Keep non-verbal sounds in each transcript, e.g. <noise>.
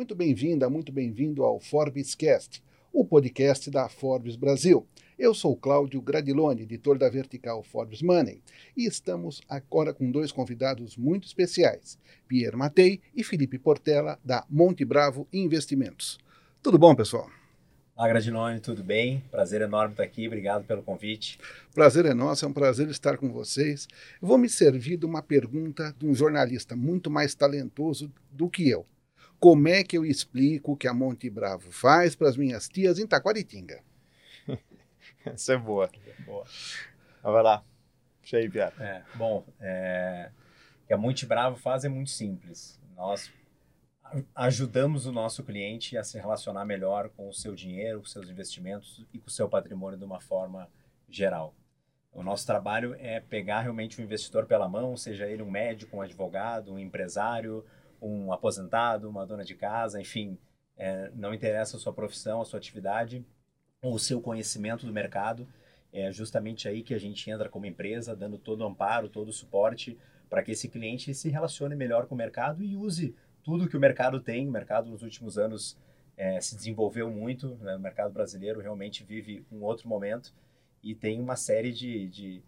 Muito bem-vinda, muito bem-vindo ao Forbescast, o podcast da Forbes Brasil. Eu sou Cláudio Gradiloni, editor da vertical Forbes Money, e estamos agora com dois convidados muito especiais, Pierre Matei e Felipe Portela, da Monte Bravo Investimentos. Tudo bom, pessoal? Olá, Gradiloni, tudo bem? Prazer enorme estar aqui, obrigado pelo convite. Prazer é nosso, é um prazer estar com vocês. Vou me servir de uma pergunta de um jornalista muito mais talentoso do que eu. Como é que eu explico o que a Monte Bravo faz para as minhas tias em Taquaritinga? <laughs> Essa é boa. boa. vai lá. Deixa aí, Piara. É, bom, é, o que a Monte Bravo faz é muito simples. Nós ajudamos o nosso cliente a se relacionar melhor com o seu dinheiro, com seus investimentos e com o seu patrimônio de uma forma geral. O nosso trabalho é pegar realmente o investidor pela mão, seja ele um médico, um advogado, um empresário, um aposentado, uma dona de casa, enfim, é, não interessa a sua profissão, a sua atividade, ou o seu conhecimento do mercado. É justamente aí que a gente entra como empresa, dando todo o amparo, todo o suporte para que esse cliente se relacione melhor com o mercado e use tudo que o mercado tem. O mercado nos últimos anos é, se desenvolveu muito, né? o mercado brasileiro realmente vive um outro momento e tem uma série de, de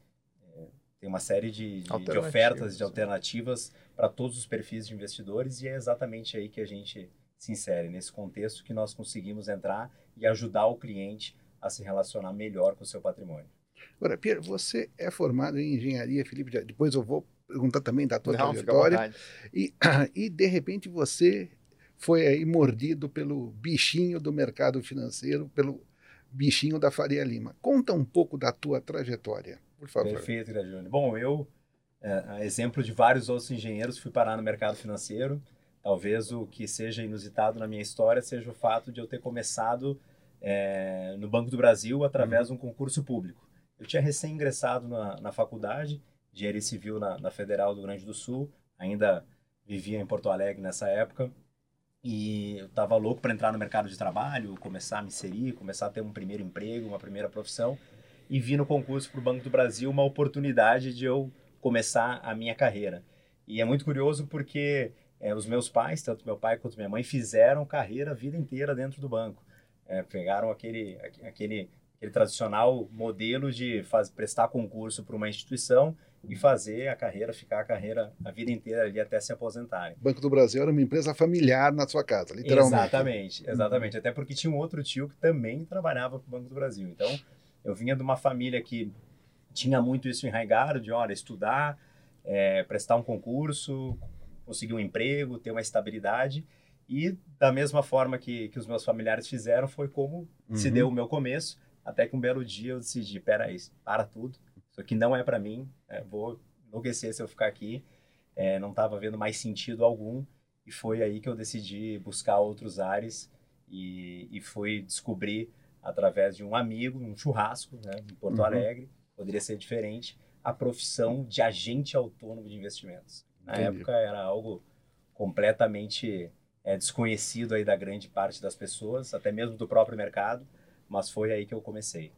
tem uma série de, de, de ofertas, de alternativas para todos os perfis de investidores e é exatamente aí que a gente se insere, nesse contexto que nós conseguimos entrar e ajudar o cliente a se relacionar melhor com o seu patrimônio. Agora, Pierre, você é formado em engenharia, Felipe, depois eu vou perguntar também da tua Não, trajetória. E, <clears throat> e, de repente, você foi aí mordido pelo bichinho do mercado financeiro, pelo bichinho da Faria Lima. Conta um pouco da tua trajetória, por favor. Perfeito, Gradione. Bom, eu, é, exemplo de vários outros engenheiros, fui parar no mercado financeiro. Talvez o que seja inusitado na minha história seja o fato de eu ter começado é, no Banco do Brasil através uhum. de um concurso público. Eu tinha recém-ingressado na, na faculdade de engenharia civil na, na Federal do Rio Grande do Sul, ainda vivia em Porto Alegre nessa época, e eu estava louco para entrar no mercado de trabalho, começar a me inserir, começar a ter um primeiro emprego, uma primeira profissão, e vi no concurso para o Banco do Brasil uma oportunidade de eu começar a minha carreira. E é muito curioso porque é, os meus pais, tanto meu pai quanto minha mãe, fizeram carreira a vida inteira dentro do banco. É, pegaram aquele, aquele, aquele tradicional modelo de faz, prestar concurso para uma instituição e fazer a carreira, ficar a carreira a vida inteira ali até se aposentarem. Banco do Brasil era uma empresa familiar na sua casa, literalmente. Exatamente, exatamente. Até porque tinha um outro tio que também trabalhava para o Banco do Brasil. Então, eu vinha de uma família que tinha muito isso enraigado, de, olha, estudar, é, prestar um concurso, conseguir um emprego, ter uma estabilidade. E da mesma forma que, que os meus familiares fizeram, foi como uhum. se deu o meu começo, até que um belo dia eu decidi, peraí, para tudo, isso aqui não é para mim, é, vou enlouquecer se eu ficar aqui. É, não estava vendo mais sentido algum e foi aí que eu decidi buscar outros ares e, e fui descobrir através de um amigo, um churrasco, né, em Porto uhum. Alegre, poderia ser diferente, a profissão de agente autônomo de investimentos. Na Entendi. época era algo completamente é, desconhecido aí da grande parte das pessoas, até mesmo do próprio mercado, mas foi aí que eu comecei.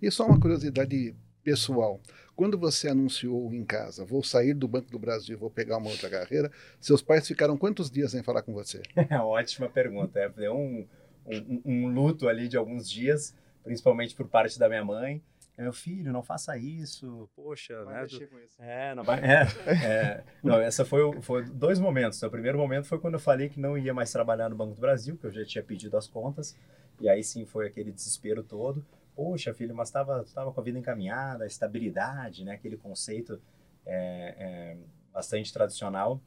E só uma curiosidade pessoal. Quando você anunciou em casa, vou sair do Banco do Brasil, vou pegar uma outra carreira, seus pais ficaram quantos dias sem falar com você? É <laughs> ótima pergunta. É um, um, um, luto ali de alguns dias, principalmente por parte da minha mãe. Meu filho, não faça isso, poxa, vai né? Mexer com isso. É, não vai. É, é, não, essa foi, foi dois momentos. O primeiro momento foi quando eu falei que não ia mais trabalhar no Banco do Brasil, que eu já tinha pedido as contas, e aí sim foi aquele desespero todo poxa, filho, mas estava tava com a vida encaminhada, estabilidade, né? Aquele conceito é, é, bastante tradicional.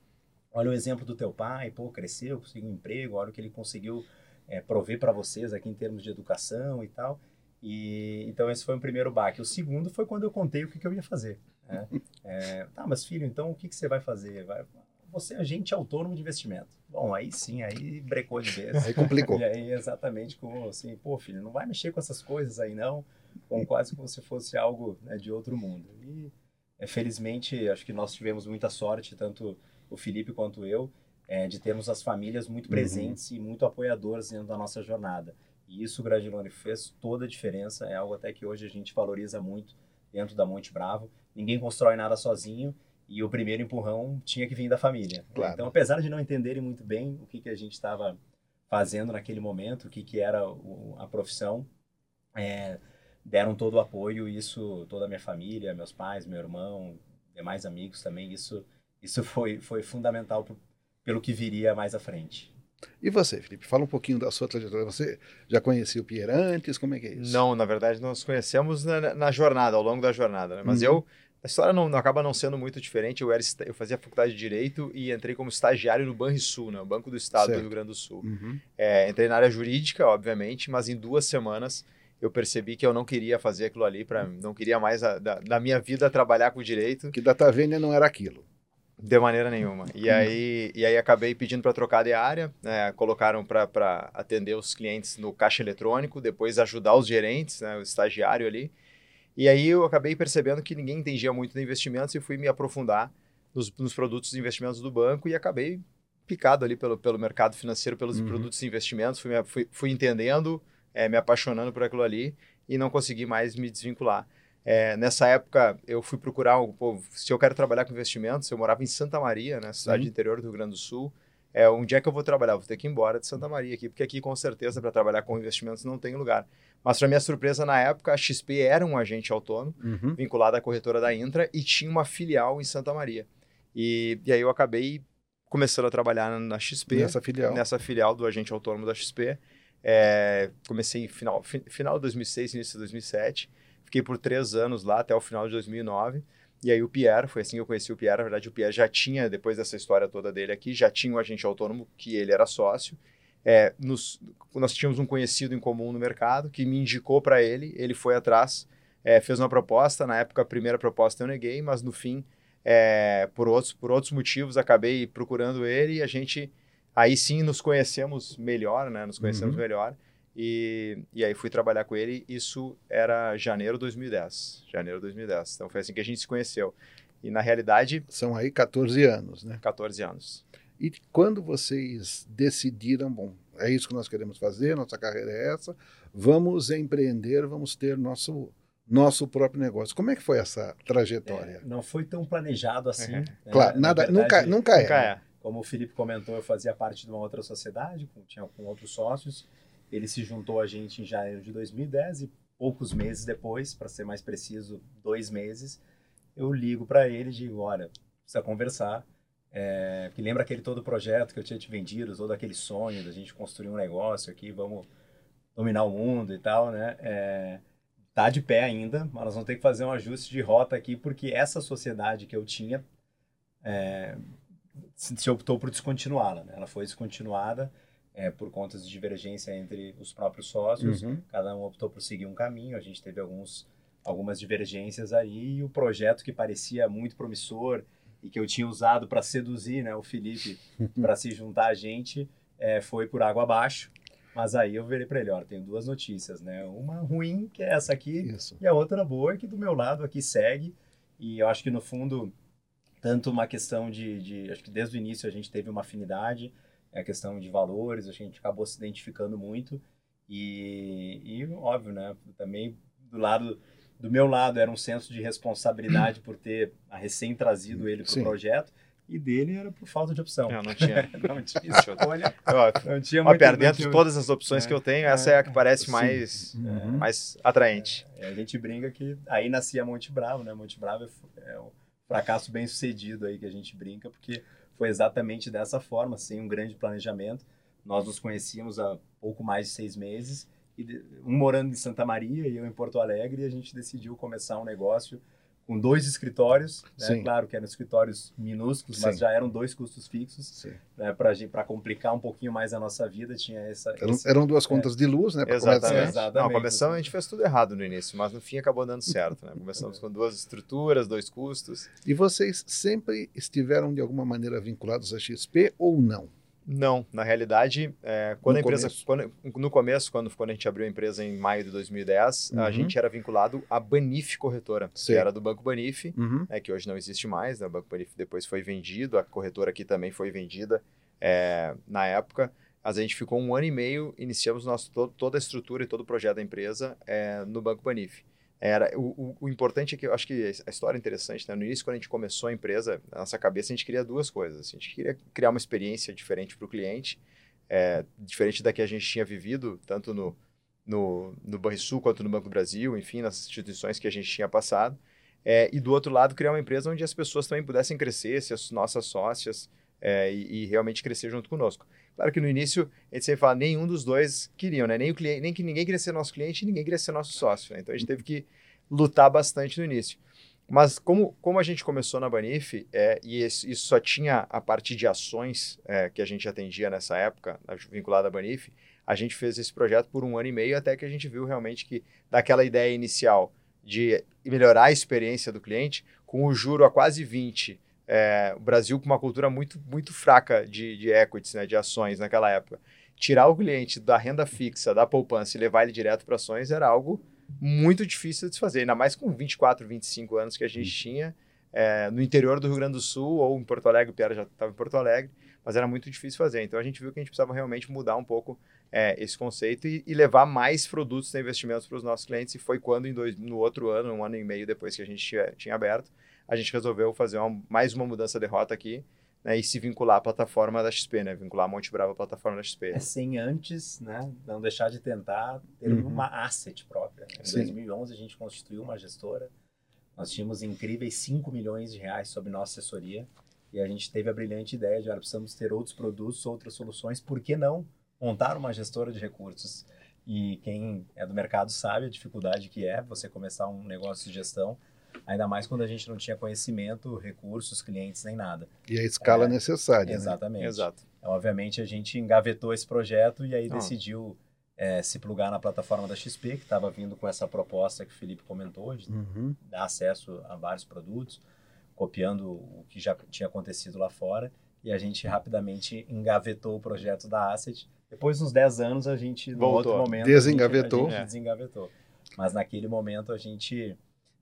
Olha o exemplo do teu pai, pô, cresceu, conseguiu um emprego, olha o que ele conseguiu é, prover para vocês aqui em termos de educação e tal. E então esse foi o primeiro baque. O segundo foi quando eu contei o que, que eu ia fazer. Né? <laughs> É, tá, mas filho, então o que, que você vai fazer? Vai, você é agente autônomo de investimento. Bom, aí sim, aí brecou de vez. Aí complicou. <laughs> E aí, exatamente, como assim, pô, filho, não vai mexer com essas coisas aí não, como quase como se fosse algo né, de outro mundo. E, é, felizmente, acho que nós tivemos muita sorte, tanto o Felipe quanto eu, é, de termos as famílias muito uhum. presentes uhum. e muito apoiadoras dentro da nossa jornada. E isso, Gradilone, fez toda a diferença, é algo até que hoje a gente valoriza muito dentro da Monte Bravo. Ninguém constrói nada sozinho, e o primeiro empurrão tinha que vir da família. Claro. Então, apesar de não entenderem muito bem o que, que a gente estava fazendo naquele momento, o que, que era o, a profissão. É, deram todo o apoio, isso, toda a minha família, meus pais, meu irmão, demais amigos também, isso, isso foi, foi fundamental pelo que viria mais à frente. E você, Felipe? Fala um pouquinho da sua trajetória. Você já conhecia o Pierre antes? Como é que é isso? Não, na verdade, nós conhecemos na, na jornada, ao longo da jornada. Né? Mas uhum. eu, a história não, não, acaba não sendo muito diferente. Eu, era, eu fazia faculdade de Direito e entrei como estagiário no Banrisul, né? o Banco do Estado certo. do Rio Grande do Sul. Uhum. É, entrei na área jurídica, obviamente, mas em duas semanas eu percebi que eu não queria fazer aquilo ali para não queria mais a, da, da, minha vida trabalhar com direito que data vênia não era aquilo de maneira nenhuma e uhum. aí e aí acabei pedindo para trocar de área né? colocaram para atender os clientes no caixa eletrônico depois ajudar os gerentes né? o estagiário ali e aí eu acabei percebendo que ninguém entendia muito de investimentos e fui me aprofundar nos, nos produtos de investimentos do banco e acabei picado ali pelo, pelo mercado financeiro pelos uhum. produtos de investimentos fui, fui, fui entendendo é, me apaixonando por aquilo ali e não consegui mais me desvincular. É, nessa época, eu fui procurar, pô, se eu quero trabalhar com investimentos, eu morava em Santa Maria, né, cidade uhum. interior do Rio Grande do Sul. É, onde é que eu vou trabalhar? Vou ter que ir embora de Santa Maria aqui, porque aqui, com certeza, para trabalhar com investimentos não tem lugar. Mas, para minha surpresa, na época, a XP era um agente autônomo, uhum. vinculado à corretora da Intra, e tinha uma filial em Santa Maria. E, e aí eu acabei começando a trabalhar na XP. Nessa filial. Nessa filial do agente autônomo da XP. É, comecei final, fi, final de 2006, início de 2007. Fiquei por três anos lá, até o final de 2009. E aí o Pierre, foi assim que eu conheci o Pierre. Na verdade, o Pierre já tinha, depois dessa história toda dele aqui, já tinha um agente autônomo que ele era sócio. É, nos, nós tínhamos um conhecido em comum no mercado que me indicou para ele. Ele foi atrás, é, fez uma proposta. Na época, a primeira proposta eu neguei, mas no fim, é, por, outros, por outros motivos, acabei procurando ele e a gente Aí sim nos conhecemos melhor, né? Nos conhecemos uhum. melhor. E, e aí fui trabalhar com ele. Isso era janeiro de 2010. Janeiro de 2010. Então foi assim que a gente se conheceu. E na realidade. São aí 14 anos, né? 14 anos. E quando vocês decidiram, bom, é isso que nós queremos fazer, nossa carreira é essa, vamos empreender, vamos ter nosso nosso próprio negócio. Como é que foi essa trajetória? É, não foi tão planejado assim. Uhum. Né? Claro, nada, verdade, nunca, nunca é. Nunca é. Como o Felipe comentou, eu fazia parte de uma outra sociedade, com, tinha com outros sócios. Ele se juntou a gente em janeiro de 2010 e poucos meses depois, para ser mais preciso, dois meses, eu ligo para ele e digo, olha, precisa conversar. É, que lembra aquele todo projeto que eu tinha te vendido, todo aquele sonho da gente construir um negócio aqui, vamos dominar o mundo e tal, né? É, tá de pé ainda, mas nós vamos ter que fazer um ajuste de rota aqui, porque essa sociedade que eu tinha é, se optou por descontinuá-la. Né? Ela foi descontinuada é, por conta de divergência entre os próprios sócios. Uhum. Cada um optou por seguir um caminho. A gente teve alguns, algumas divergências aí. E o projeto que parecia muito promissor e que eu tinha usado para seduzir né, o Felipe <laughs> para se juntar a gente é, foi por água abaixo. Mas aí eu virei para ele, olha, tenho duas notícias, né? Uma ruim, que é essa aqui, Isso. e a outra boa, que do meu lado aqui segue. E eu acho que no fundo tanto uma questão de, de, acho que desde o início a gente teve uma afinidade, a questão de valores, a gente acabou se identificando muito e, e óbvio, né, também do lado do meu lado era um senso de responsabilidade por ter a recém trazido ele para o projeto e dele era por falta de opção. Não, não tinha. <laughs> não tinha escolha. não tinha muito, Ó, dentro de todas as opções é, que eu tenho, essa é a que parece mais, uhum. mais atraente. É, a gente brinca que aí nascia Monte Bravo, né? Monte Bravo é, é o fracasso bem sucedido aí que a gente brinca, porque foi exatamente dessa forma, sem um grande planejamento. Nós nos conhecíamos há pouco mais de seis meses, e um morando em Santa Maria e eu em Porto Alegre, e a gente decidiu começar um negócio com dois escritórios, né? claro que eram escritórios minúsculos, Sim. mas já eram dois custos fixos, né? para complicar um pouquinho mais a nossa vida, tinha essa... Eram, esse, eram duas é, contas de luz, né? Exatamente. Exatamente. Não, começamos, a gente fez tudo errado no início, mas no fim acabou dando certo, né? Começamos com duas estruturas, dois custos. E vocês sempre estiveram de alguma maneira vinculados à XP ou não? Não, na realidade, é, quando no a empresa, começo. Quando, no começo, quando, quando a gente abriu a empresa em maio de 2010, uhum. a gente era vinculado à Banif Corretora, Sim. que era do Banco Banif, uhum. é, que hoje não existe mais, né? o Banco Banif depois foi vendido, a corretora aqui também foi vendida é, na época. Mas a gente ficou um ano e meio, iniciamos nosso, todo, toda a estrutura e todo o projeto da empresa é, no Banco Banif. Era, o, o, o, importante é que eu acho que a história é interessante, né? No início, quando a gente começou a empresa, na nossa cabeça a gente queria duas coisas. A gente queria criar uma experiência diferente para o cliente, é, diferente da que a gente tinha vivido, tanto no, no, no Banrisul quanto no Banco do Brasil, enfim, nas instituições que a gente tinha passado. É, e do outro lado, criar uma empresa onde as pessoas também pudessem crescer, ser as nossas sócias é, e, e, realmente crescer junto conosco. Claro que no início, a gente sempre fala, nenhum dos dois queriam, né? Nem, o cliente, nem que ninguém queria ser nosso cliente e ninguém queria ser nosso sócio. Né? Então a gente teve que lutar bastante no início. Mas como, como a gente começou na Banif, é, e isso, isso só tinha a parte de ações é, que a gente atendia nessa época, vinculada à Banif, a gente fez esse projeto por um ano e meio até que a gente viu realmente que daquela ideia inicial de melhorar a experiência do cliente, com o juro a quase 20, é, o Brasil com uma cultura muito, muito fraca de, de equities, né, de ações naquela época, tirar o cliente da renda fixa, da poupança e levar ele direto para ações era algo muito difícil de se fazer, ainda mais com 24, 25 anos que a gente tinha é, no interior do Rio Grande do Sul ou em Porto Alegre, o Pierre já estava em Porto Alegre, mas era muito difícil fazer. Então a gente viu que a gente precisava realmente mudar um pouco é, esse conceito e, e, levar mais produtos e investimentos para os nossos clientes. E foi quando, dois, no outro ano, um ano e meio depois que a gente tinha, tinha aberto, a gente resolveu fazer uma, mais uma mudança de rota aqui né, e se vincular à plataforma da XP, né? Vincular a Monte Bravo à plataforma da XP. É sem antes, né? Não deixar de tentar ter uhum. uma asset própria. Em Sim. 2011 a gente constituiu uma gestora. Nós tínhamos incríveis 5 milhões de reais sob nossa assessoria e a gente teve a brilhante ideia de, olha, precisamos ter outros produtos, outras soluções, por que não montar uma gestora de recursos? E quem é do mercado sabe a dificuldade que é você começar um negócio de gestão, ainda mais quando a gente não tinha conhecimento, recursos, clientes, nem nada. E a escala é, necessária. Né? Exatamente. Né? Exato. Então, obviamente, a gente engavetou esse projeto e aí ah. decidiu é, se plugar na plataforma da XP, que estava vindo com essa proposta que o Felipe comentou, de uhum. dar acesso a vários produtos copiando o que já tinha acontecido lá fora, e a gente rapidamente engavetou o projeto da Asset. Depois, uns 10 anos, a gente, no Voltou. outro momento, desengavetou. A gente, a gente desengavetou. Mas naquele momento a gente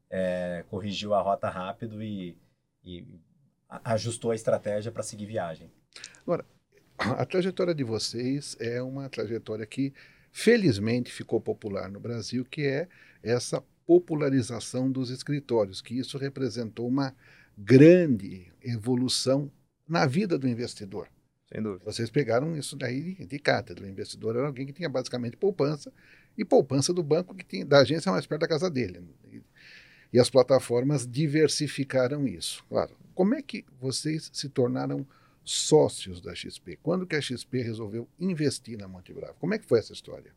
é, corrigiu a rota rápido e, e ajustou a estratégia para seguir viagem. Agora, a trajetória de vocês é uma trajetória que felizmente ficou popular no Brasil, que é essa popularização dos escritórios, que isso representou uma grande evolução na vida do investidor. Sem dúvida. Vocês pegaram isso daí de, de cátedra. O investidor era alguém que tinha basicamente poupança e poupança do banco que tinha, da agência mais perto da casa dele. E, as plataformas diversificaram isso. Claro. Como é que vocês se tornaram sócios da XP? Quando que a XP resolveu investir na Monte Bravo? Como é que foi essa história?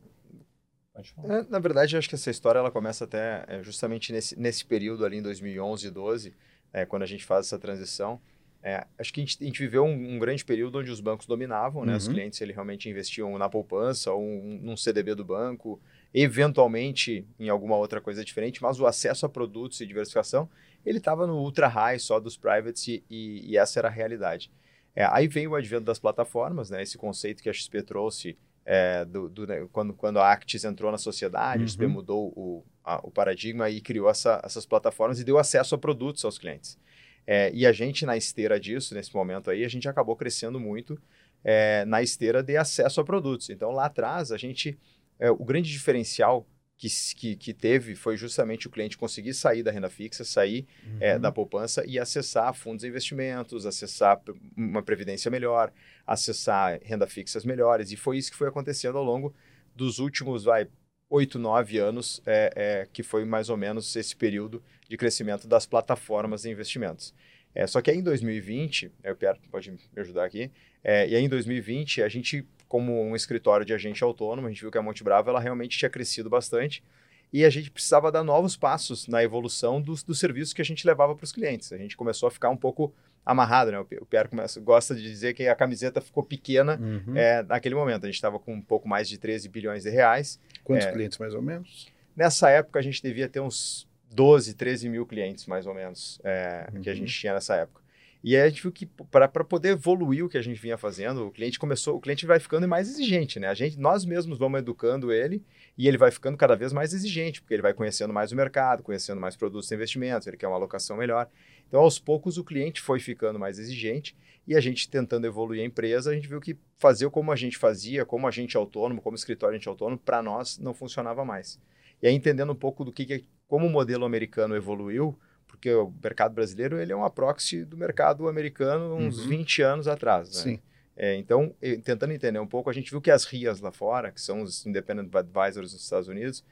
É, na verdade, eu acho que essa história ela começa até é, justamente nesse, nesse período ali em 2011 e 12, é, quando a gente faz essa transição. É, acho que a gente, a gente viveu um, um, grande período onde os bancos dominavam, né? Uhum. Os clientes ele realmente investiam na poupança ou um, num CDB do banco, eventualmente em alguma outra coisa diferente, mas o acesso a produtos e diversificação ele estava no ultra high só dos privates e, e, e essa era a realidade. É, aí veio o advento das plataformas, né? Esse conceito que a XP trouxe é, do, do né? quando, quando a Actis entrou na sociedade, uhum. a XP mudou o, a, o paradigma e criou essa, essas plataformas e deu acesso a produtos aos clientes. É, e a gente, na esteira disso, nesse momento aí, a gente acabou crescendo muito é, na esteira de acesso a produtos. Então, lá atrás, a gente. É, o grande diferencial que, que, que, teve foi justamente o cliente conseguir sair da renda fixa, sair é, uhum. da poupança e acessar fundos de investimentos, acessar uma previdência melhor, acessar renda fixas melhores. E foi isso que foi acontecendo ao longo dos últimos, vai, oito, nove anos, é, é, que foi mais ou menos esse período de crescimento das plataformas de investimentos. É, só que aí em 2020, é, o Pierre pode me ajudar aqui, é, e aí em 2020 a gente, como um escritório de agente autônomo, a gente viu que a Monte Bravo ela realmente tinha crescido bastante e a gente precisava dar novos passos na evolução dos, dos serviços que a gente levava para os clientes. A gente começou a ficar um pouco amarrado, né? O Pierre começa, gosta de dizer que a camiseta ficou pequena uhum. é, naquele momento. A gente estava com um pouco mais de 13 bilhões de reais. Quantos é, clientes, mais ou menos? Nessa época, a gente devia ter uns 12, 13 mil clientes, mais ou menos, é, uhum. que a gente tinha nessa época. E aí a gente viu que para poder evoluir o que a gente vinha fazendo, o cliente começou, o cliente vai ficando mais exigente, né? A gente, nós mesmos vamos educando ele e ele vai ficando cada vez mais exigente, porque ele vai conhecendo mais o mercado, conhecendo mais produtos e investimentos, ele quer uma alocação melhor. Então, aos poucos, o cliente foi ficando mais exigente e a gente tentando evoluir a empresa, a gente viu que fazer como a gente fazia, como agente autônomo, como escritório agente autônomo, para nós não funcionava mais. E aí, entendendo um pouco do que como o modelo americano evoluiu, porque o mercado brasileiro ele é uma proxy do mercado americano uns uhum. 20 anos atrás. Né? Sim. É, então, tentando entender um pouco, a gente viu que as RIAs lá fora, que são os Independent Advisors nos Estados Unidos,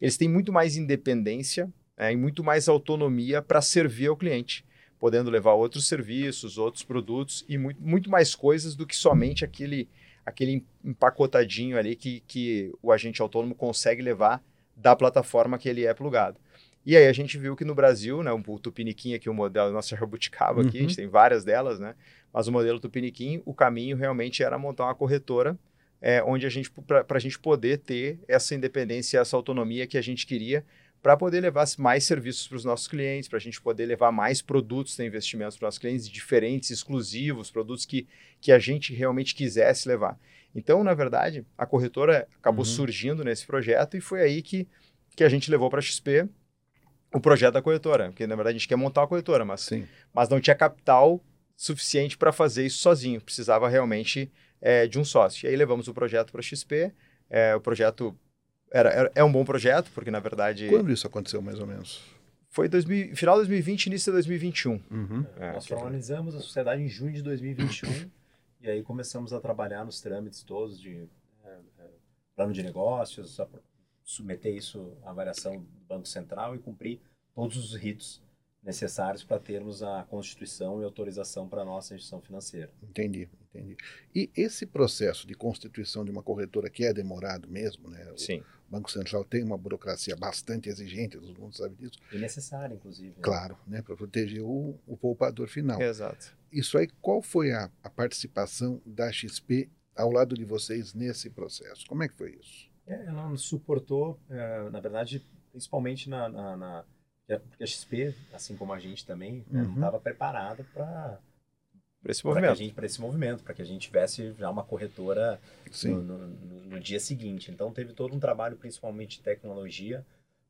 eles têm muito mais independência é, e muito mais autonomia para servir ao cliente, podendo levar outros serviços, outros produtos e muito, muito mais coisas do que somente aquele, aquele empacotadinho ali que, que o agente autônomo consegue levar da plataforma que ele é plugado. E aí a gente viu que no Brasil, né, o Tupiniquim aqui, o modelo, nossa Jabuticaba aqui, uhum. a gente tem várias delas, né? Mas o modelo Tupiniquim, o caminho realmente era montar uma corretora é, onde a gente, para a gente poder ter essa independência, essa autonomia que a gente queria, para poder levar mais serviços para os nossos clientes, para a gente poder levar mais produtos de investimentos para os nossos clientes, diferentes, exclusivos, produtos que, que a gente realmente quisesse levar. Então, na verdade, a corretora acabou uhum. surgindo nesse projeto e foi aí que, que a gente levou para a XP o projeto da corretora, porque na verdade a gente quer montar uma corretora, mas, Sim. mas não tinha capital suficiente para fazer isso sozinho, precisava realmente é, de um sócio. E aí levamos o projeto para a XP, é, o projeto era, era, é um bom projeto, porque na verdade... Quando isso aconteceu mais ou menos? Foi 2000, final de 2020, início de 2021. Uhum. É, Nós formalizamos a sociedade em junho de 2021 e aí começamos a trabalhar nos trâmites todos de é, é, plano de negócios, submeter isso à avaliação do Banco Central e cumprir todos os ritos necessários para termos a constituição e autorização para a nossa instituição financeira. Entendi, entendi. E esse processo de constituição de uma corretora que é demorado mesmo, né? Sim. O Banco Central tem uma burocracia bastante exigente, todo mundo sabe disso. E necessária, inclusive. Né? Claro, né? Para proteger o, o poupador final. Exato. Isso aí, qual foi a, a participação da XP ao lado de vocês nesse processo? Como é que foi isso? É, ela nos suportou, é, na verdade, principalmente na, na, na, porque a XP, assim como a gente também, né, uhum. não estava preparada para esse movimento, para esse movimento, para que a gente tivesse já uma corretora no, no, no, dia seguinte. Então teve todo um trabalho, principalmente de tecnologia,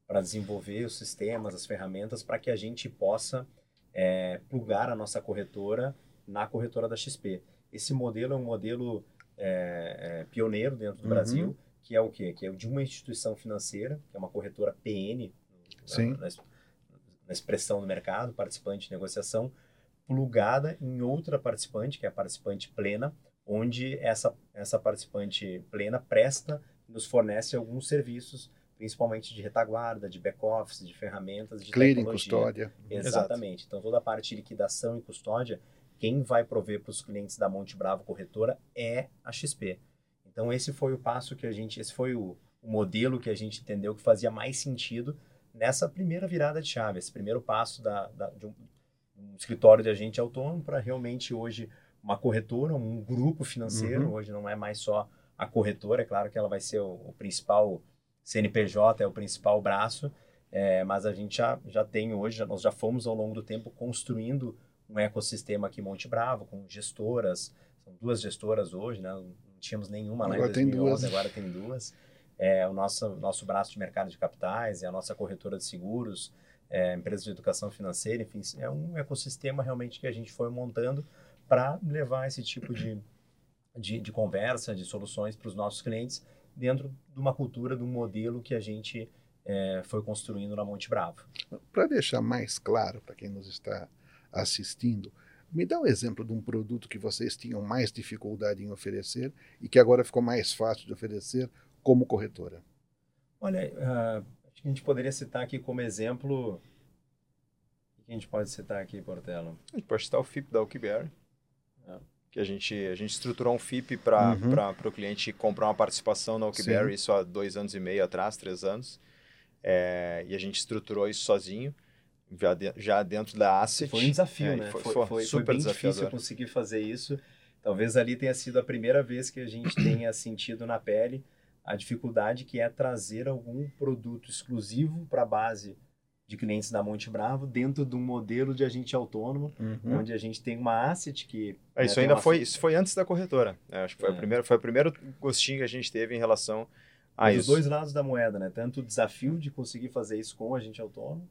para desenvolver os sistemas, as ferramentas, para que a gente possa é, plugar a nossa corretora na corretora da XP. Esse modelo é um modelo é, é, pioneiro dentro do uhum. Brasil que é o quê? Que é de uma instituição financeira, que é uma corretora PN, Sim. Na, na expressão do mercado, participante de negociação, plugada em outra participante, que é a participante plena, onde essa, essa participante plena presta e nos fornece alguns serviços, principalmente de retaguarda, de back-office, de ferramentas, de Clearing, tecnologia. custódia. Exatamente. Exato. Então, toda a parte de liquidação e custódia, quem vai prover para os clientes da Monte Bravo Corretora é a XP. Então esse foi o passo que a gente, esse foi o, o modelo que a gente entendeu que fazia mais sentido nessa primeira virada de chave, esse primeiro passo da, da de um, um, escritório de agente autônomo para realmente hoje uma corretora, um grupo financeiro, uhum. hoje não é mais só a corretora, é claro que ela vai ser o, o principal CNPJ, é o principal braço, é, mas a gente já, já tem hoje, já, nós já fomos ao longo do tempo construindo um ecossistema aqui em Monte Bravo, com gestoras, são duas gestoras hoje, né? tínhamos nenhuma lá agora em 2011, agora tem duas. É, o nosso, nosso braço de mercado de capitais, é a nossa corretora de seguros, é, empresas de educação financeira, enfim, é um ecossistema realmente que a gente foi montando para levar esse tipo de, de, de conversa, de soluções para os nossos clientes dentro de uma cultura, de um modelo que a gente é, foi construindo na Monte Bravo. Para deixar mais claro para quem nos está assistindo, me dá um exemplo de um produto que vocês tinham mais dificuldade em oferecer e que agora ficou mais fácil de oferecer como corretora. Olha, uh, acho que a gente poderia citar aqui como exemplo. O que a gente pode citar aqui, Portela? A gente pode citar o FIP da Alquiber. É. Que a gente, a gente estruturou um FIP para uhum. o cliente comprar uma participação na Alquiber, isso há dois anos e meio atrás, três anos. É, e a gente estruturou isso sozinho já, de, já dentro da asset. Foi um desafio, é, né? Foi, foi, foi, foi bem difícil conseguir fazer isso. Talvez ali tenha sido a primeira vez que a gente <clears throat> tenha sentido na pele a dificuldade que é trazer algum produto exclusivo para a base de clientes da Monte Bravo dentro de um modelo de agente autônomo, uhum. onde a gente tem uma asset que... É, né, isso ainda foi, isso foi antes da corretora. É, acho que foi, é. o primeiro, foi o primeiro gostinho que a gente teve em relação a Mas isso. Os dois lados da moeda, né? Tanto o desafio de conseguir fazer isso com o agente autônomo,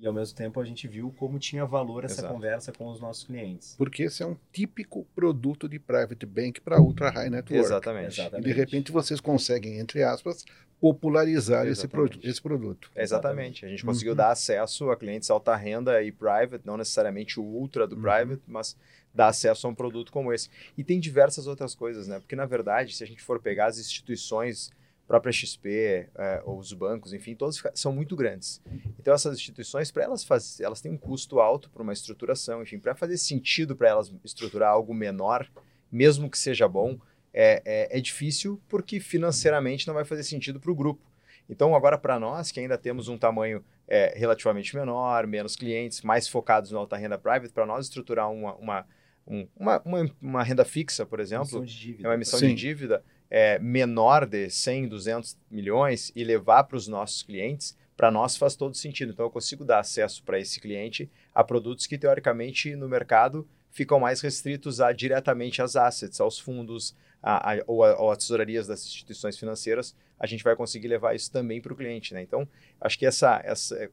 e ao mesmo tempo a gente viu como tinha valor essa Exato. conversa com os nossos clientes. Porque esse é um típico produto de private bank para ultra high net worth. Exatamente. E de repente vocês conseguem, entre aspas, popularizar esse, Exatamente. produ- esse produto. Exatamente. A gente conseguiu Uhum. dar acesso a clientes alta renda e private, não necessariamente o ultra do Uhum. private, mas dar acesso a um produto como esse. E tem diversas outras coisas, né? Porque, na verdade, se a gente for pegar as instituições, própria XP, eh, ou os bancos, enfim, todos são muito grandes. Então, essas instituições, para elas faz, elas têm um custo alto para uma estruturação, enfim, para fazer sentido para elas estruturar algo menor, mesmo que seja bom, é, é, é difícil porque financeiramente não vai fazer sentido para o grupo. Então, agora para nós, que ainda temos um tamanho é, relativamente menor, menos clientes, mais focados na alta renda private, para nós estruturar uma, uma, um- uma, uma, uma renda fixa, por exemplo, Emissão de dívida. é uma emissão Sim. de dívida é, menor de 100, 200 milhões e levar para os nossos clientes, para nós faz todo sentido. Então, eu consigo dar acesso para esse cliente a produtos que, teoricamente, no mercado ficam mais restritos a diretamente às assets, aos fundos a, a, ou, a, ou tesourarias das instituições financeiras. A gente vai conseguir levar isso também para o cliente. Né? Então, acho que essa, essa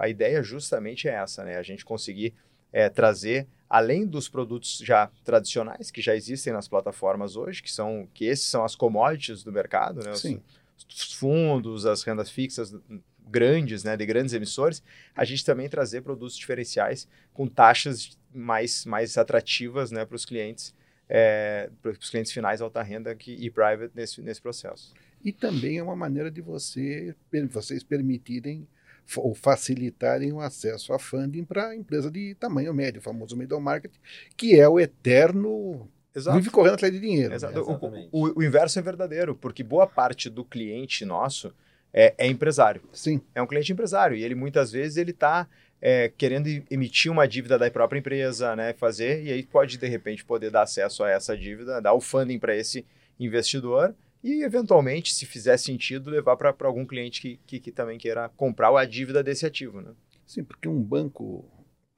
a ideia justamente é essa, né? a gente conseguir é, trazer além dos produtos já tradicionais que já existem nas plataformas hoje, que são que esses são as commodities do mercado, né? Os, os fundos, as rendas fixas grandes, né, de grandes emissores, a gente também trazer produtos diferenciais com taxas mais mais atrativas, né, para os clientes, é, para os clientes finais alta renda que, e private nesse nesse processo. E também é uma maneira de você, vocês permitirem ou facilitarem o acesso a funding para a empresa de tamanho médio, o famoso middle market, que é o eterno vive correndo atrás de dinheiro. Exato. né? O-. O, o inverso é verdadeiro, porque boa parte do cliente nosso é, é empresário. Sim, é um cliente empresário e ele muitas vezes ele está querendo e- emitir uma dívida da própria empresa, né, fazer e aí pode de repente poder dar acesso a essa dívida, dar o funding para esse investidor e eventualmente, se fizer sentido, levar para algum cliente que, que, que também queira comprar a dívida desse ativo, né? sim, porque um banco,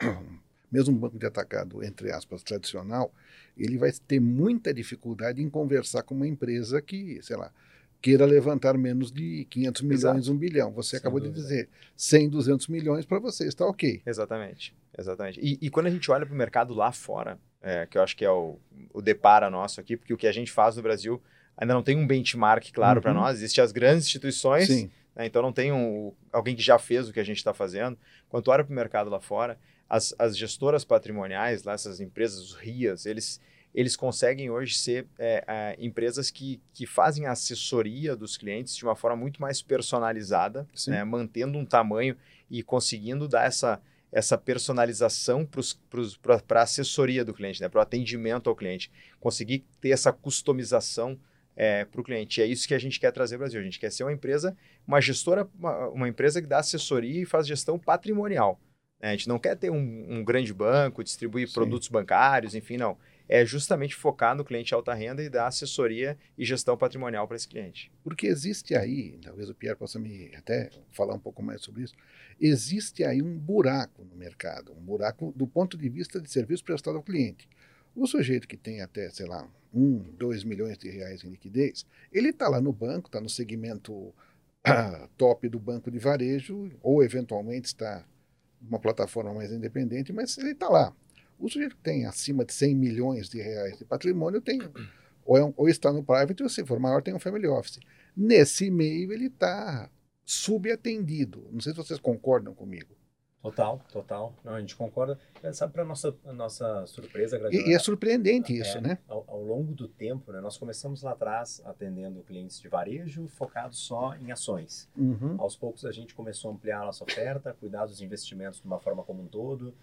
<coughs> mesmo um banco de atacado, entre aspas, tradicional, ele vai ter muita dificuldade em conversar com uma empresa que, sei lá, queira levantar menos de 500 milhões, Exato. um bilhão. Você Sem acabou de dúvida. dizer 100, 200 milhões para você, está ok. Exatamente, exatamente. E, e quando a gente olha para o mercado lá fora, é, que eu acho que é o, o depara nosso aqui, porque o que a gente faz no Brasil ainda não tem um benchmark claro para Uhum. nós, existem as grandes instituições, né? Então não tem um, alguém que já fez o que a gente está fazendo. Quando olha para o mercado lá fora, as, as gestoras patrimoniais, lá, essas empresas, os RIAs, eles, eles conseguem hoje ser é, é, empresas que, que fazem a assessoria dos clientes de uma forma muito mais personalizada, né? mantendo um tamanho e conseguindo dar essa, essa personalização para a assessoria do cliente, né? para o atendimento ao cliente. Conseguir ter essa customização para o cliente. E é isso que a gente quer trazer ao Brasil. A gente quer ser uma empresa, uma gestora, uma, uma empresa que dá assessoria e faz gestão patrimonial. né? A gente não quer ter um, um grande banco, distribuir Sim. produtos bancários, enfim, não. É justamente focar no cliente alta renda e dar assessoria e gestão patrimonial para esse cliente. porque existe aí, talvez o Pierre possa me até falar um pouco mais sobre isso, existe aí um buraco no mercado, um buraco do ponto de vista de serviço prestado ao cliente. O sujeito que tem até, sei lá, um, dois milhões de reais em liquidez, ele está lá no banco, está no segmento ah, top do banco de varejo, ou eventualmente está numa plataforma mais independente, mas ele está lá. O sujeito que tem acima de 100 milhões de reais de patrimônio tem, ou, é um- ou está no private, ou se for maior, tem um family office. Nesse meio, ele está subatendido. Não sei se vocês concordam comigo. Total, total. Não, a gente concorda. É, Sabe, para nossa a nossa surpresa, E, e é surpreendente isso, É, né? Ao, ao longo do tempo, né, nós começamos lá atrás atendendo clientes de varejo focados só em ações. Uhum. Aos poucos a gente começou a ampliar a nossa oferta, cuidar dos investimentos de uma forma como um todo.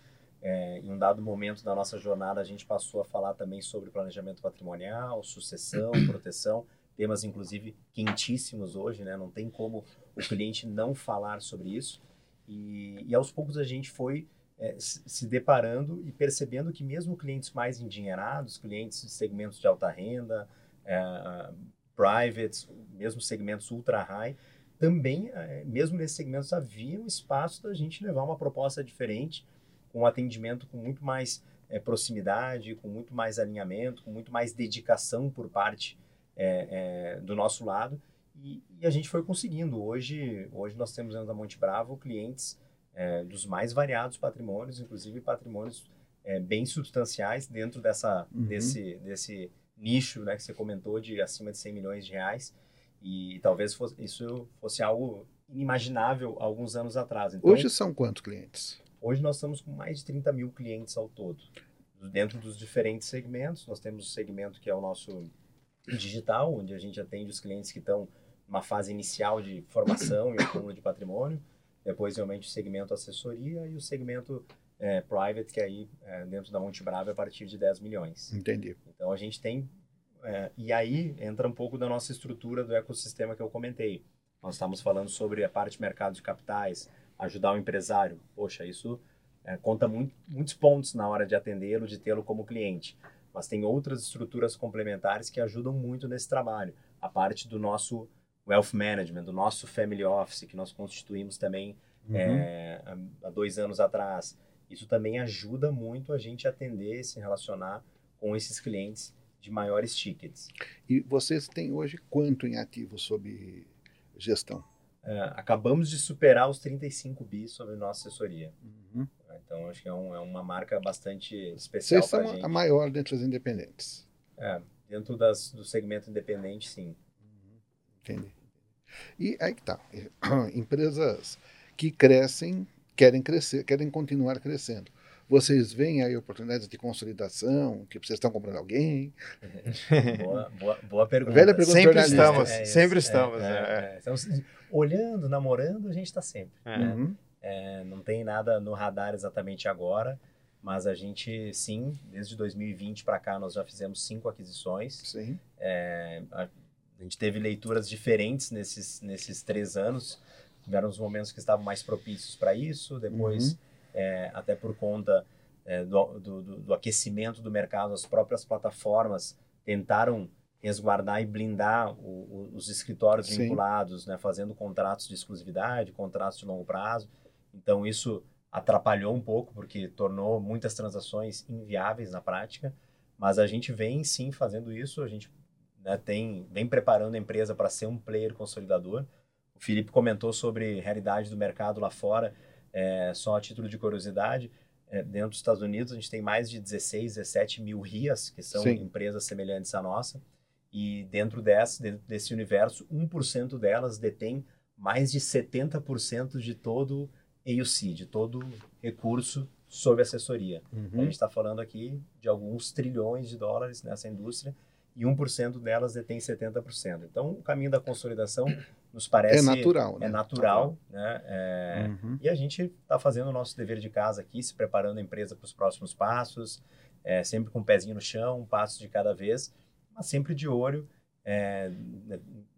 É, em um dado momento da nossa jornada, a gente passou a falar também sobre planejamento patrimonial, sucessão, <clears throat> proteção, temas inclusive quentíssimos hoje, né? Não tem como o cliente não falar sobre isso. E, e aos poucos a gente foi é, se deparando e percebendo que mesmo clientes mais endinheirados, clientes de segmentos de alta renda, é, privates, mesmo segmentos ultra high, também, eh, mesmo nesses segmentos, havia um espaço da gente levar uma proposta diferente, com um atendimento com muito mais eh, proximidade, com muito mais alinhamento, com muito mais dedicação por parte eh, eh, do nosso lado. E, e a gente foi conseguindo. Hoje, hoje nós temos dentro da Monte Bravo clientes é, dos mais variados patrimônios, inclusive patrimônios é, bem substanciais dentro dessa, Uhum. desse, desse nicho né, que você comentou de acima de 100 milhões de reais. E talvez fosse, isso fosse algo inimaginável alguns anos atrás. Então, Hoje são quantos clientes? Hoje nós estamos com mais de 30 mil clientes ao todo. Dentro dos diferentes segmentos, nós temos o segmento que é o nosso digital, onde a gente atende os clientes que estão numa fase inicial de formação e acúmulo de patrimônio. Depois, realmente, o segmento assessoria e o segmento é, private, que aí, é, dentro da Monte Bravo, é a partir de 10 milhões. Entendi. Então, a gente tem... é, e aí, entra um pouco da nossa estrutura do ecossistema que eu comentei. Nós estamos falando sobre a parte de mercado de capitais, ajudar o empresário. Poxa, isso é, conta muito, muitos pontos na hora de atendê-lo, de tê-lo como cliente. Mas tem outras estruturas complementares que ajudam muito nesse trabalho. A parte do nosso wealth management, do nosso family office, que nós constituímos também Uhum. é, há- dois anos atrás. Isso também ajuda muito a gente a atender e se relacionar com esses clientes de maiores tickets. E vocês têm hoje quanto em ativos sob gestão? É, acabamos de superar os 35 bi sobre nossa assessoria. Uhum. Então, acho que é, um- é uma marca bastante especial Vocês para a são gente. a maior dentre as independentes. É, dentro das, do segmento independente, sim. Entendi. E aí que tá. <clears throat> Empresas que crescem, querem crescer, querem continuar crescendo. Vocês veem aí oportunidades de consolidação, que vocês estão comprando alguém? <laughs> Boa, boa, boa pergunta. Velha pergunta Sempre jornalista. estamos, É, sempre é, estamos. é, é, é. Estamos olhando, namorando, a gente está sempre. é. Uhum. É, não tem nada no radar exatamente agora, mas a gente, sim, desde 2020 para cá, nós já fizemos cinco aquisições. Sim. É, a, gente teve leituras diferentes nesses, nesses três anos. Tiveram os momentos que estavam mais propícios para isso, depois, Uhum. é, até por conta é, do, do, do- do aquecimento do mercado, as próprias plataformas tentaram resguardar e blindar o- o- os escritórios Sim. vinculados, né, fazendo contratos de exclusividade, contratos de longo prazo. Então, isso atrapalhou um pouco, porque tornou muitas transações inviáveis na prática, mas a gente vem sim fazendo isso, a gente né, tem, vem preparando a empresa para ser um player consolidador. O Felipe comentou sobre realidade do mercado lá fora, é, só a título de curiosidade, é, dentro dos Estados Unidos a gente tem mais de 16, 17 mil RIAs, que são Sim. empresas semelhantes à nossa, e dentro desse, dentro desse universo, 1% delas detém mais de 70% de todo AUC, de todo recurso sob assessoria. A Uhum. gente está falando aqui de alguns trilhões de dólares nessa indústria e 1% delas detém 70%. Então, o caminho da consolidação nos parece É natural, né? é natural, né? É, Uhum. E a gente está fazendo o nosso dever de casa aqui, se preparando a empresa para os próximos passos, é, sempre com o pezinho no chão, um passo de cada vez, mas sempre de olho é,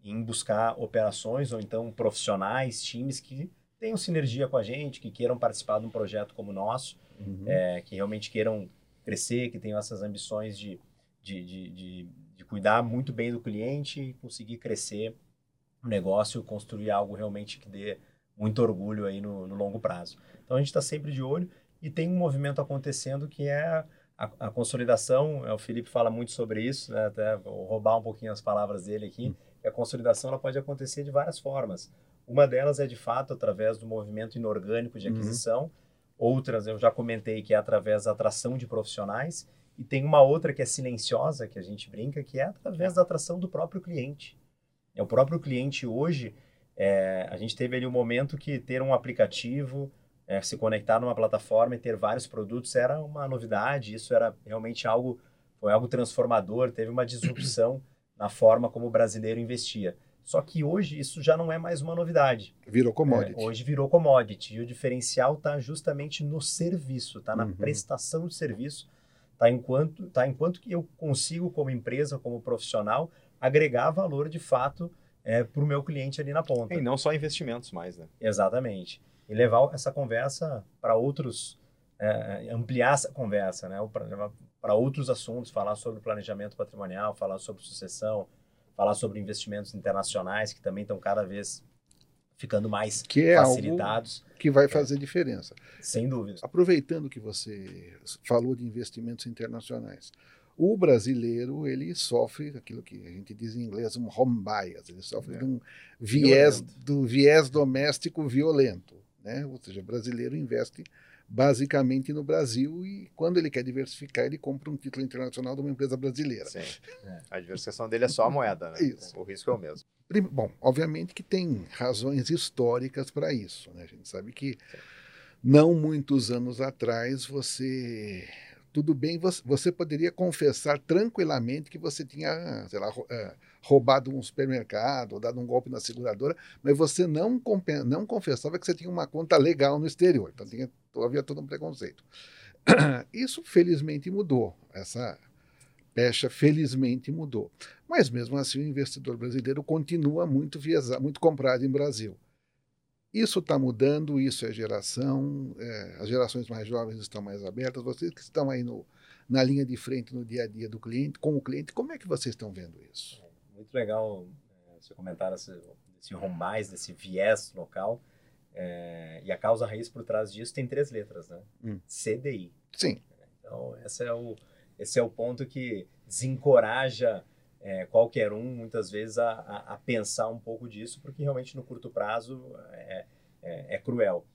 em buscar operações ou então profissionais, times que tenham sinergia com a gente, que queiram participar de um projeto como o nosso, Uhum. é, que realmente queiram crescer, que tenham essas ambições de, de, de, de cuidar muito bem do cliente e conseguir crescer o negócio, construir algo realmente que dê muito orgulho aí no, no longo prazo. Então a gente está sempre de olho e tem um movimento acontecendo que é a, a consolidação. é, O Felipe fala muito sobre isso, né, até vou roubar um pouquinho as palavras dele aqui. que A consolidação ela pode acontecer de várias formas. Uma delas é de fato através do movimento inorgânico de Uhum. aquisição. Outras eu já comentei que é através da atração de profissionais. E tem uma outra que é silenciosa, que a gente brinca, que é através da atração do próprio cliente. É o próprio cliente hoje. é, a gente teve ali um momento que ter um aplicativo, é, se conectar numa plataforma e ter vários produtos era uma novidade. Isso era realmente algo, foi algo transformador. Teve uma disrupção <clears throat> na forma como o brasileiro investia. Só que hoje isso já não é mais uma novidade. Virou commodity. É, hoje virou commodity. E o diferencial está justamente no serviço, está na Uhum. prestação de serviço, está enquanto, tá enquanto que eu consigo, como empresa, como profissional, agregar valor de fato para o meu cliente ali na ponta. E não só investimentos mais, né? Exatamente. E levar essa conversa para outros, é, ampliar essa conversa, né? Para outros assuntos, falar sobre planejamento patrimonial, falar sobre sucessão, falar sobre investimentos internacionais, que também estão cada vez ficando mais Que é algo facilitados, que vai fazer diferença. sem dúvida. Aproveitando que você falou de investimentos internacionais, o brasileiro ele sofre aquilo que a gente diz em inglês um home bias, ele sofre É. de um viés do viés doméstico violento. Né? Ou seja, brasileiro investe basicamente no Brasil e quando ele quer diversificar, ele compra um título internacional de uma empresa brasileira. Sim. É. A diversificação dele é só a <laughs> moeda, né? Isso. O risco é o mesmo. Bom, obviamente que tem razões históricas para isso. Né? A gente sabe que Sim. não muitos anos atrás você tudo bem, você poderia confessar tranquilamente que você tinha, sei lá, é, roubado um supermercado, ou dado um golpe na seguradora, mas você não, não confessava que você tinha uma conta legal no exterior. Então tinha, havia todo um preconceito. <clears throat> Isso felizmente mudou. Essa pecha felizmente mudou. Mas mesmo assim o investidor brasileiro continua muito muito comprado em Brasil. Isso está mudando, isso é geração, é, as gerações mais jovens estão mais abertas. Vocês que estão aí no, na linha de frente no dia a dia do cliente, com o cliente, como é que vocês estão vendo isso? Muito legal é, você comentar esse, esse rombais, desse viés local. É, e a causa raiz por trás disso tem três letras, né? Hum. CDI. Sim. Então, esse é o, esse é o ponto que desencoraja é, qualquer um, muitas vezes, a, a, a, pensar um pouco disso, porque realmente no curto prazo é, é, é cruel.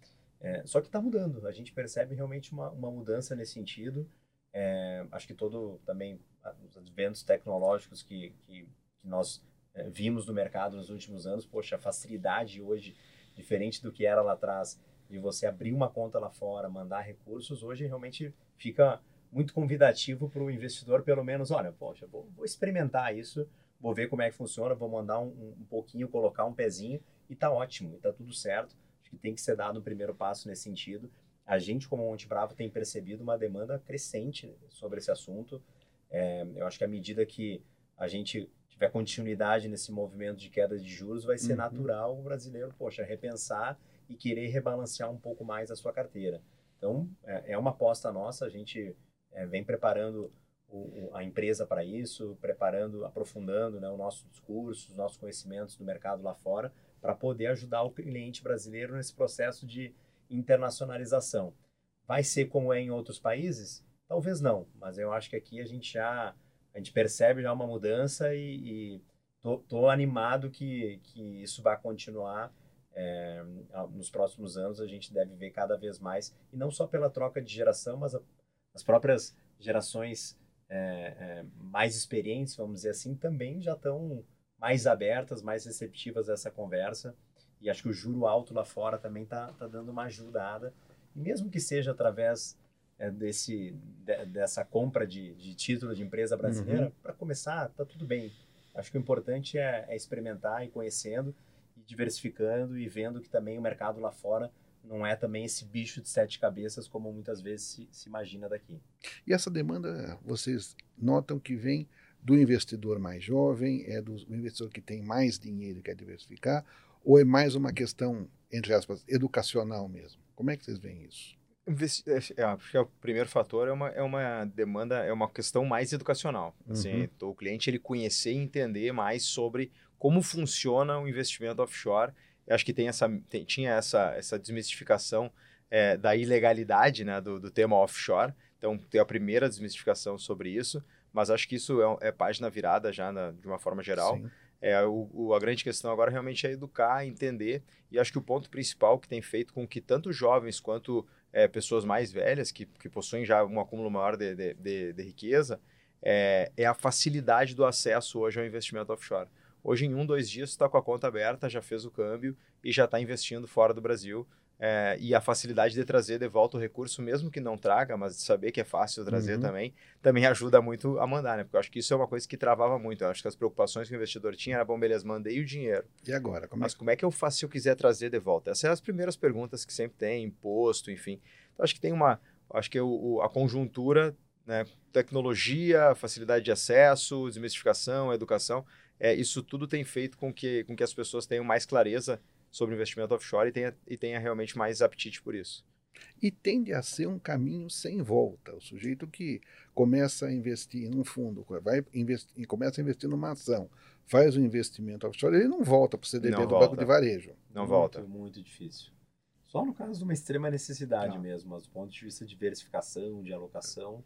É, só que está mudando, a gente percebe realmente uma, uma mudança nesse sentido. É, acho que todo também os adventos tecnológicos que, que, nós é, vimos no mercado nos últimos anos, poxa, a facilidade hoje, diferente do que era lá atrás, de você abrir uma conta lá fora, mandar recursos, hoje realmente fica muito convidativo para o investidor, pelo menos, olha, poxa, vou, vou, experimentar isso, vou ver como é que funciona, vou mandar um, um pouquinho, colocar um pezinho e tá ótimo, e tá tudo certo. Acho que tem que ser dado um primeiro passo nesse sentido. A gente, como Monte Bravo, tem percebido uma demanda crescente sobre esse assunto. É, eu acho que à medida que a gente tiver continuidade nesse movimento de queda de juros, vai ser uhum. natural o brasileiro, poxa, repensar e querer rebalancear um pouco mais a sua carteira. Então, é, é uma aposta nossa, a gente é, vem preparando o, a empresa para isso, preparando, aprofundando né, o nosso discurso, os nossos conhecimentos do mercado lá fora, para poder ajudar o cliente brasileiro nesse processo de internacionalização. Vai ser como é em outros países? Talvez não, mas eu acho que aqui a gente já a gente percebe já uma mudança e, e tô, tô animado que, que isso vai continuar é, nos próximos anos. A gente deve ver cada vez mais e não só pela troca de geração, mas a, as próprias gerações é, é, mais experientes, vamos dizer assim, também já estão mais abertas, mais receptivas a essa conversa. E acho que o juro alto lá fora também está tá dando uma ajudada. E mesmo que seja através desse, de, dessa compra de, de título de empresa brasileira, uhum. para começar, tá tudo bem. Acho que o importante é, é experimentar e conhecendo e diversificando e vendo que também o mercado lá fora não é também esse bicho de sete cabeças como muitas vezes se, se imagina daqui. E essa demanda, vocês notam que vem do investidor mais jovem, é do investidor que tem mais dinheiro e quer diversificar, ou é mais uma questão, entre aspas, educacional mesmo? Como é que vocês veem isso? É, acho que o primeiro fator é uma, é uma demanda, é uma questão mais educacional. Assim, uhum. O cliente ele conhecer e entender mais sobre como funciona o investimento offshore eu acho que tem essa, tem, tinha essa, essa desmistificação é, da ilegalidade né, do, do tema offshore. Então, tem a primeira desmistificação sobre isso, mas acho que isso é, é página virada já na, de uma forma geral. Sim. É, o, o, a grande questão agora realmente é educar, entender, e acho que o ponto principal que tem feito com que tanto jovens quanto é, pessoas mais velhas, que, que possuem já um acúmulo maior de, de, de, de riqueza, é, é a facilidade do acesso hoje ao investimento offshore. Hoje, em um, dois dias, está com a conta aberta, já fez o câmbio e já está investindo fora do Brasil. É, e a facilidade de trazer de volta o recurso, mesmo que não traga, mas de saber que é fácil trazer uhum. também, também ajuda muito a mandar, né? Porque eu acho que isso é uma coisa que travava muito. Eu acho que as preocupações que o investidor tinha era, bom, beleza, mandei o dinheiro. E agora? Como é mas é? como é que eu faço se eu quiser trazer de volta? Essas são as primeiras perguntas que sempre tem, imposto, enfim. Então, acho que tem uma... Acho que o, o, a conjuntura, né? Tecnologia, facilidade de acesso, desmistificação, educação é, isso tudo tem feito com que, com que as pessoas tenham mais clareza sobre investimento offshore e tenha, e tenha realmente mais apetite por isso. E tende a ser um caminho sem volta. O sujeito que começa a investir num fundo, vai investir, começa a investir numa ação, faz um investimento offshore, ele não volta para o CDB não do volta. Banco de Varejo. Não muito, volta. Muito difícil. Só no caso de uma extrema necessidade não. mesmo, mas do ponto de vista de diversificação, de alocação,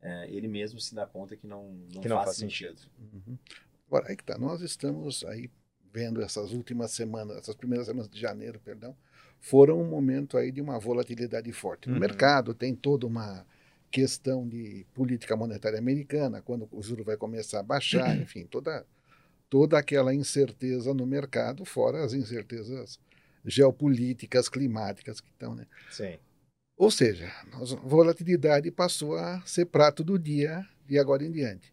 é, ele mesmo se dá conta que não, não, que não faz, faz, sentido. sentido. Uhum. Agora, aí que tá, nós estamos aí vendo essas últimas semanas, essas primeiras semanas de janeiro, perdão, foram um momento aí de uma volatilidade forte. No Uhum. mercado tem toda uma questão de política monetária americana, quando o juro vai começar a baixar, enfim, toda, toda aquela incerteza no mercado, fora as incertezas geopolíticas, climáticas que estão, né? Sim. Ou seja, a volatilidade passou a ser prato do dia de agora em diante.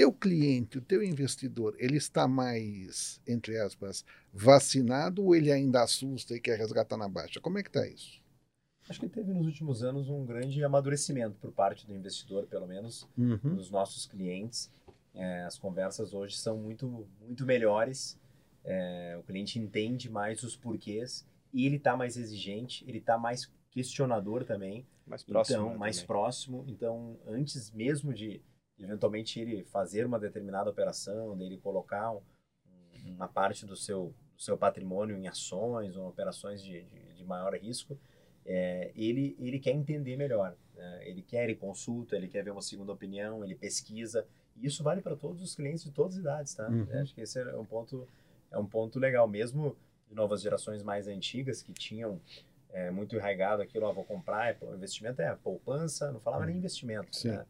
Teu cliente, o teu investidor, ele está mais, entre aspas, vacinado ou ele ainda assusta e quer resgatar na baixa? Como é que está isso? Acho que teve nos últimos anos um grande amadurecimento por parte do investidor, pelo menos Uhum. dos nossos clientes. É, as conversas hoje são muito, muito melhores. É, o cliente entende mais os porquês e ele está mais exigente, ele está mais questionador também. Mais próximo. então, né, mais também. próximo. Então, antes mesmo de eventualmente ele fazer uma determinada operação, dele colocar um- uma parte do seu, do seu patrimônio em ações ou operações de, de, de maior risco, é, ele, ele quer entender melhor. né? Ele quer, ele consulta, ele quer ver uma segunda opinião, ele pesquisa. E isso vale para todos os clientes de todas as idades, tá? Uhum. Acho que esse é um ponto, é um ponto legal. Mesmo de novas gerações mais antigas que tinham é, muito enraigado aquilo, ó, vou comprar, é, o investimento é poupança, não falava nem investimento. Sim. Né?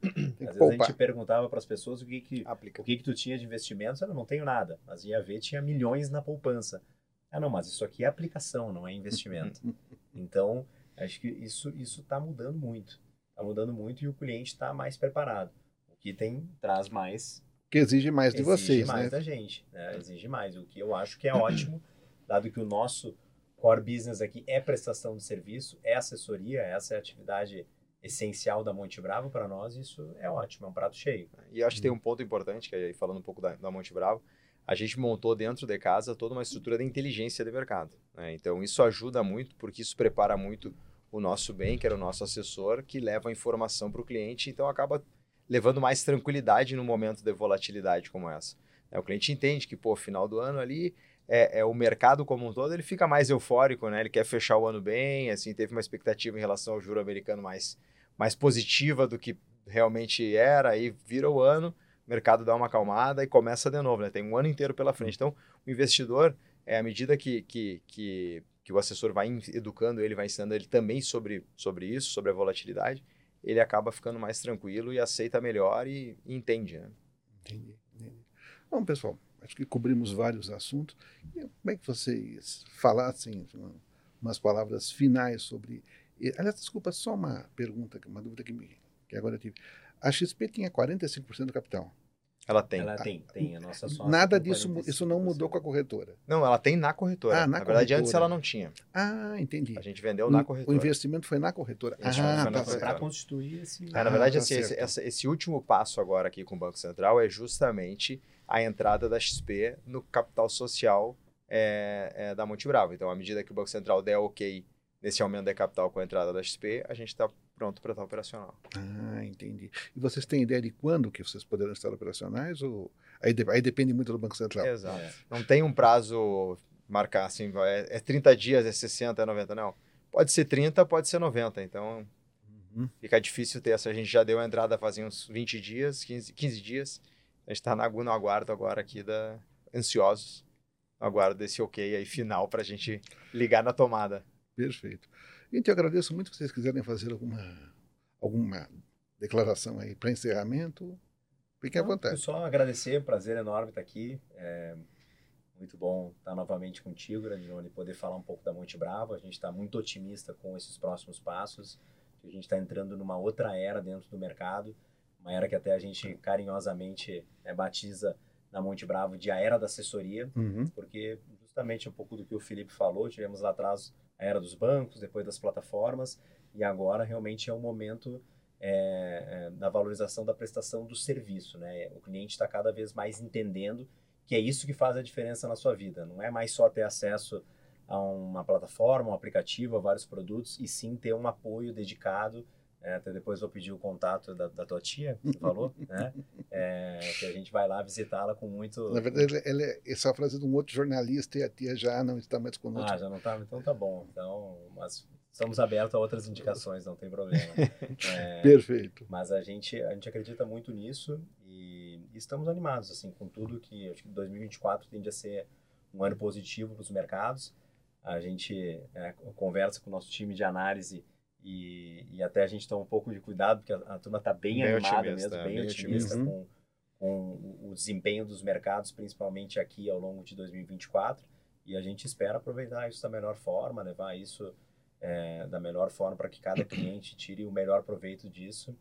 Às vezes a gente perguntava para as pessoas o que que, Aplica. o que que tu tinha de investimentos, eu não tenho nada, mas ia ver, tinha milhões na poupança. Ah, não, mas isso aqui é aplicação, não é investimento. <laughs> Então, acho que isso isso está mudando muito. Está mudando muito e o cliente está mais preparado. O que tem traz mais Que exige mais de exige vocês, mais né? da gente, né? Exige mais, o que eu acho que é ótimo, <clears throat> dado que o nosso core business aqui é prestação de serviço, é assessoria, essa é a atividade essencial da Monte Bravo para nós, isso é ótimo, é um prato cheio. E acho que tem um ponto importante, que aí falando um pouco da, da Monte Bravo, a gente montou dentro de casa toda uma estrutura de inteligência de mercado. né? Então isso ajuda muito, porque isso prepara muito o nosso banker, o nosso assessor, que leva a informação para o cliente, então acaba levando mais tranquilidade no momento de volatilidade como essa. O cliente entende que, pô, final do ano ali, é, é o mercado como um todo, ele fica mais eufórico, né? Ele quer fechar o ano bem, assim, teve uma expectativa em relação ao juro americano mais, mais positiva do que realmente era, aí vira o ano, o mercado dá uma acalmada e começa de novo, né? Tem um ano inteiro pela frente. Então, o investidor, é, à medida que, que, que, que o assessor vai educando ele, vai ensinando ele também sobre, sobre isso, sobre a volatilidade, ele acaba ficando mais tranquilo e aceita melhor e, e entende, né? Entendi, entendi. Bom, pessoal, acho que cobrimos vários assuntos. E como é que vocês falassem uma- umas palavras finais sobre. Aliás, desculpa, só uma pergunta, uma dúvida que, me, que agora eu tive. A XP tinha 45% do capital. Ela tem. Ela tem, tem a nossa sócia Nada disso, mu- isso não 45%. mudou com a corretora. Não, ela tem na corretora. Ah, na na, verdade, antes corretora. ela não tinha. Ah, entendi. A gente vendeu O, na o corretora. investimento foi na corretora. Ah, tá corretora. Para constituir esse... É, na Ah, verdade, tá assim, esse, essa- esse último passo agora aqui com o Banco Central é justamente a entrada da XP no capital social é, é, da Monte Bravo. Então, à medida que o Banco Central der ok nesse aumento de capital com a entrada da XP, a gente está pronto para estar operacional. Ah, entendi. E vocês têm ideia de quando que vocês poderão estar operacionais? Ou... Aí, de- aí depende muito do Banco Central. Exato. É. Não tem um prazo marcar assim, é, é 30 dias, é 60, é 90, não. Pode ser 30, pode ser 90. Então, Uhum. fica difícil ter essa. A gente já deu a entrada fazia uns 20 dias, 15, 15 dias. A gente está no aguardo agora aqui da ansiosos. No aguardo desse ok aí final para a gente ligar na tomada. Perfeito. Gente, eu agradeço muito se vocês quiserem fazer alguma, alguma declaração aí para encerramento. Fiquem à vontade. eu Só agradecer, prazer enorme estar aqui. É muito bom estar novamente contigo, Grandinone, e poder falar um pouco da Monte Bravo. A gente está muito otimista com esses próximos passos. A gente está entrando numa outra era dentro do mercado, uma era que até a gente carinhosamente né, batiza na Monte Bravo de a era da assessoria, Uhum. porque justamente um pouco do que o Felipe falou, tivemos lá atrás a era dos bancos, depois das plataformas, e agora realmente é um momento é, é, da valorização da prestação do serviço. Né? O cliente está cada vez mais entendendo que é isso que faz a diferença na sua vida. Não é mais só ter acesso a uma plataforma, um aplicativo, a vários produtos, e sim ter um apoio dedicado. Né? até depois vou pedir o contato da, da tua tia, que você falou, <laughs> né? É, que a gente vai lá visitá-la com muito. Na verdade, ela é, essa é a frase de um outro jornalista e a tia já não está mais conosco. Ah, já não tá? Então tá bom. Então, mas estamos abertos a outras indicações, não tem problema. <laughs> É, Perfeito. mas a gente, a gente acredita muito nisso e, e estamos animados assim com tudo que acho que 2024 tende a ser um ano positivo para os mercados. a gente é, conversa com o nosso time de análise e, e, até a gente toma um pouco de cuidado, porque a, a turma está bem, bem, animada mesmo, bem, bem otimista, otimista com, com o desempenho dos mercados, principalmente aqui ao longo de 2024. E a gente espera aproveitar isso da melhor forma, levar isso é, da melhor forma para que cada cliente tire o melhor proveito disso.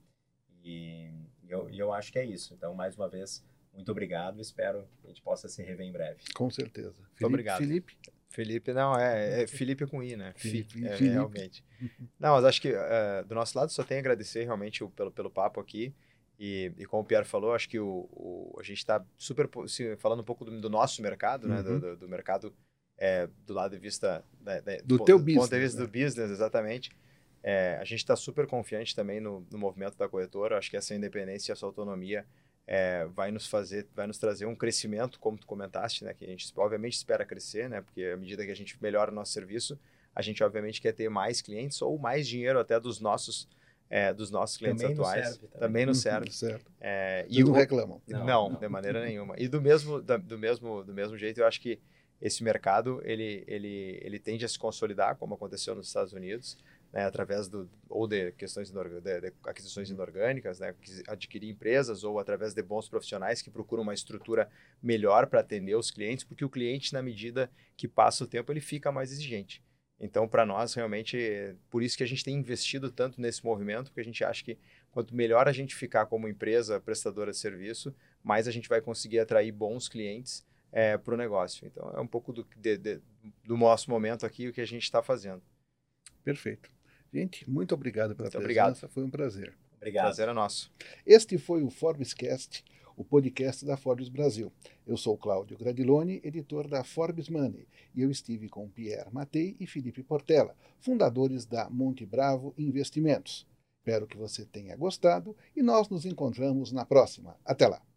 E eu, eu acho que é isso. Então, mais uma vez, muito obrigado. Espero que a gente possa se rever em breve. Com certeza. Felipe, obrigado. Felipe? Felipe, não, é, é Felipe com I, né? Felipe, é, Felipe. realmente. Não, mas acho que uh, do nosso lado só tem a agradecer realmente o, pelo, pelo papo aqui. E, e como o Pierre falou, acho que o, o a gente está super falando um pouco do, do nosso mercado, uhum. né? Do, uhum. do, do mercado é, do lado de vista da, da, do, do teu business, ponto de vista né? do business, exatamente. É, a gente está super confiante também no, no, movimento da corretora. Acho que essa independência e essa autonomia é, vai nos fazer, vai nos trazer um crescimento, como tu comentaste, né? Que a gente obviamente espera crescer, né? Porque à medida que a gente melhora o nosso serviço, a gente obviamente quer ter mais clientes ou mais dinheiro até dos nossos é, dos nossos clientes também atuais. Nos serve, também. também nos serve. <laughs> Certo. É, e não o, reclamam. Não, não, não, de maneira nenhuma. E do mesmo, da, do mesmo, do mesmo jeito, eu acho que esse mercado ele, ele, ele tende a se consolidar, como aconteceu nos Estados Unidos, né, através do ou de questões de, de aquisições inorgânicas, né, adquirir empresas ou através de bons profissionais que procuram uma estrutura melhor para atender os clientes, porque o cliente na medida que passa o tempo ele fica mais exigente. Então, para nós realmente, por isso que a gente tem investido tanto nesse movimento, porque a gente acha que quanto melhor a gente ficar como empresa prestadora de serviço, mais a gente vai conseguir atrair bons clientes é, para o negócio. Então, é um pouco do, de, de, do nosso momento aqui o que a gente está fazendo. Perfeito. Gente, muito obrigado pela muito presença. Obrigado. Foi um prazer. Obrigado. Prazer é nosso. Este foi o Forbescast, o podcast da Forbes Brasil. Eu sou Cláudio Gradiloni, editor da Forbes Money, e eu estive com Pierre Matei e Felipe Portela, fundadores da Monte Bravo Investimentos. Espero que você tenha gostado e nós nos encontramos na próxima. Até lá!